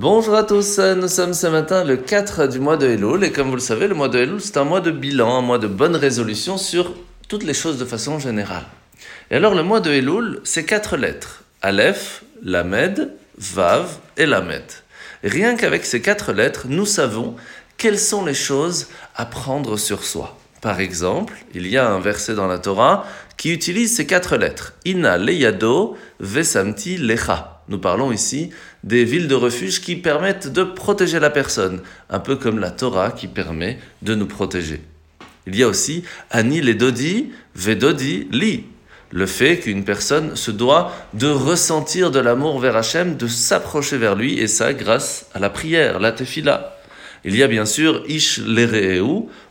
Bonjour à tous, nous sommes ce matin le 4 du mois de Elul et comme vous le savez, le mois de Elul c'est un mois de bilan, un mois de bonne résolution sur toutes les choses de façon générale. Et alors le mois de Elul, c'est quatre lettres Aleph, Lamed, Vav et Lamed. rien qu'avec ces quatre lettres, nous savons quelles sont les choses à prendre sur soi. Par exemple, il y a un verset dans la Torah qui utilise ces quatre lettres. Ina leyado vesamti lecha. Nous parlons ici des villes de refuge qui permettent de protéger la personne, un peu comme la Torah qui permet de nous protéger. Il y a aussi Ani les Dodi, Vedodi li, le fait qu'une personne se doit de ressentir de l'amour vers Hachem, de s'approcher vers lui, et ça grâce à la prière, la tefila. Il y a bien sûr Ish Lereu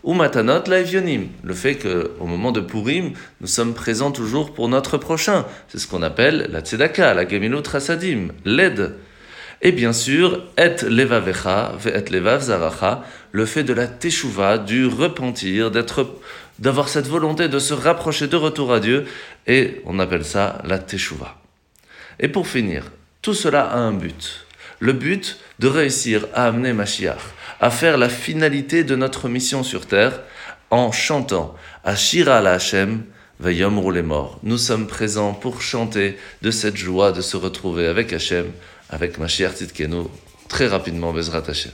ou Matanot Laevionim, le fait qu'au moment de Purim, nous sommes présents toujours pour notre prochain. C'est ce qu'on appelle la Tzedaka, la Gemilut Trasadim, l'aide. Et bien sûr, Et Levavecha, Et Levav Zaracha, le fait de la Teshuvah, du repentir, d'avoir cette volonté de se rapprocher de retour à Dieu, et on appelle ça la Teshuvah. Et pour finir, tout cela a un but. Le but de réussir à amener Mashiach à faire la finalité de notre mission sur terre en chantant Ashira la Hashem, Vayom les morts. Nous sommes présents pour chanter de cette joie de se retrouver avec Hashem, avec Mashiach Tzidkenu, très rapidement, Bezrat Hashem.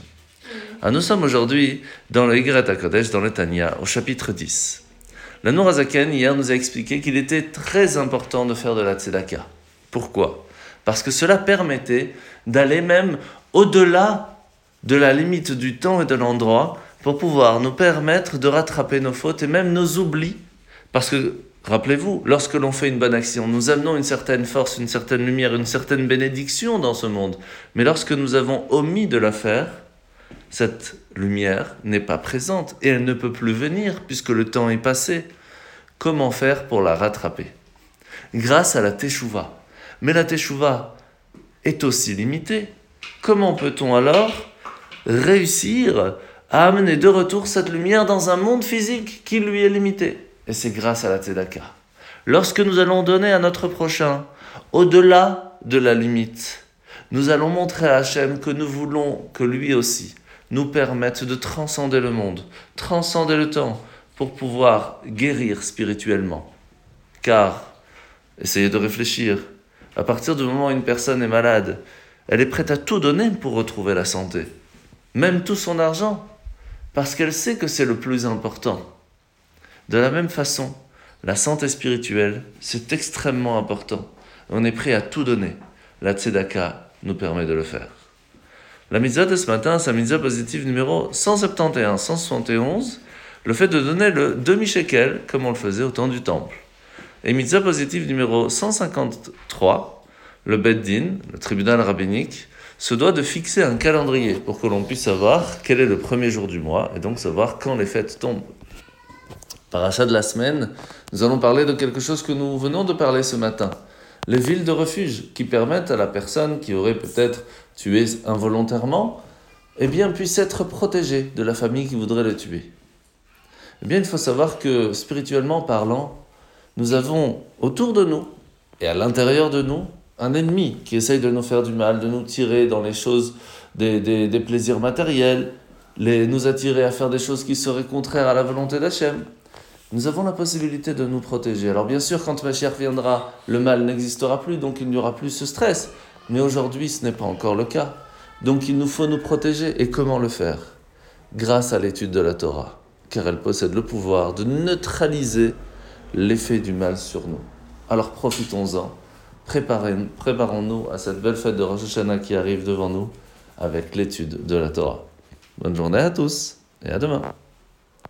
Ah, nous sommes aujourd'hui dans le Yigret HaKodesh, dans le Tanya, au chapitre 10. Le Nourazaken, hier, nous a expliqué qu'il était très important de faire de la tzedaka. Pourquoi? Parce que cela permettait d'aller même au-delà de la limite du temps et de l'endroit pour pouvoir nous permettre de rattraper nos fautes et même nos oublis. Parce que, rappelez-vous, lorsque l'on fait une bonne action, nous amenons une certaine force, une certaine lumière, une certaine bénédiction dans ce monde. Mais lorsque nous avons omis de la faire, cette lumière n'est pas présente et elle ne peut plus venir puisque le temps est passé. Comment faire pour la rattraper? Grâce à la teshuva. Mais la teshuva est aussi limitée. Comment peut-on alors réussir à amener de retour cette lumière dans un monde physique qui lui est limité? Et c'est grâce à la Tzedaka. Lorsque nous allons donner à notre prochain, au-delà de la limite, nous allons montrer à Hachem que nous voulons que lui aussi nous permette de transcender le monde, transcender le temps, pour pouvoir guérir spirituellement. Car, essayez de réfléchir, à partir du moment où une personne est malade, elle est prête à tout donner pour retrouver la santé même tout son argent, parce qu'elle sait que c'est le plus important. De la même façon, la santé spirituelle, c'est extrêmement important. On est prêt à tout donner. La tzedaka nous permet de le faire. La mitzvah de ce matin, la mitzvah positive numéro 171, 171, le fait de donner le demi-shekel, comme on le faisait au temps du temple. Et mitzvah positive numéro 153, le Beddin, le tribunal rabbinique, se doit de fixer un calendrier pour que l'on puisse savoir quel est le premier jour du mois et donc savoir quand les fêtes tombent. Parachat de la semaine, nous allons parler de quelque chose que nous venons de parler ce matin. Les villes de refuge qui permettent à la personne qui aurait peut-être tué involontairement, eh bien, puisse être protégée de la famille qui voudrait le tuer. Eh bien, il faut savoir que spirituellement parlant, nous avons autour de nous et à l'intérieur de nous un ennemi qui essaye de nous faire du mal, de nous tirer dans les choses des, des, plaisirs matériels, les, nous attirer à faire des choses qui seraient contraires à la volonté d'Hachem. Nous avons la possibilité de nous protéger. Alors bien sûr, quand Mashiach viendra, le mal n'existera plus, donc il n'y aura plus ce stress. Mais aujourd'hui, ce n'est pas encore le cas. Donc il nous faut nous protéger. Et comment le faire? Grâce à l'étude de la Torah, car elle possède le pouvoir de neutraliser l'effet du mal sur nous. Alors profitons-en préparons-nous à cette belle fête de Rosh Hashanah qui arrive devant nous avec l'étude de la Torah. Bonne journée à tous et à demain.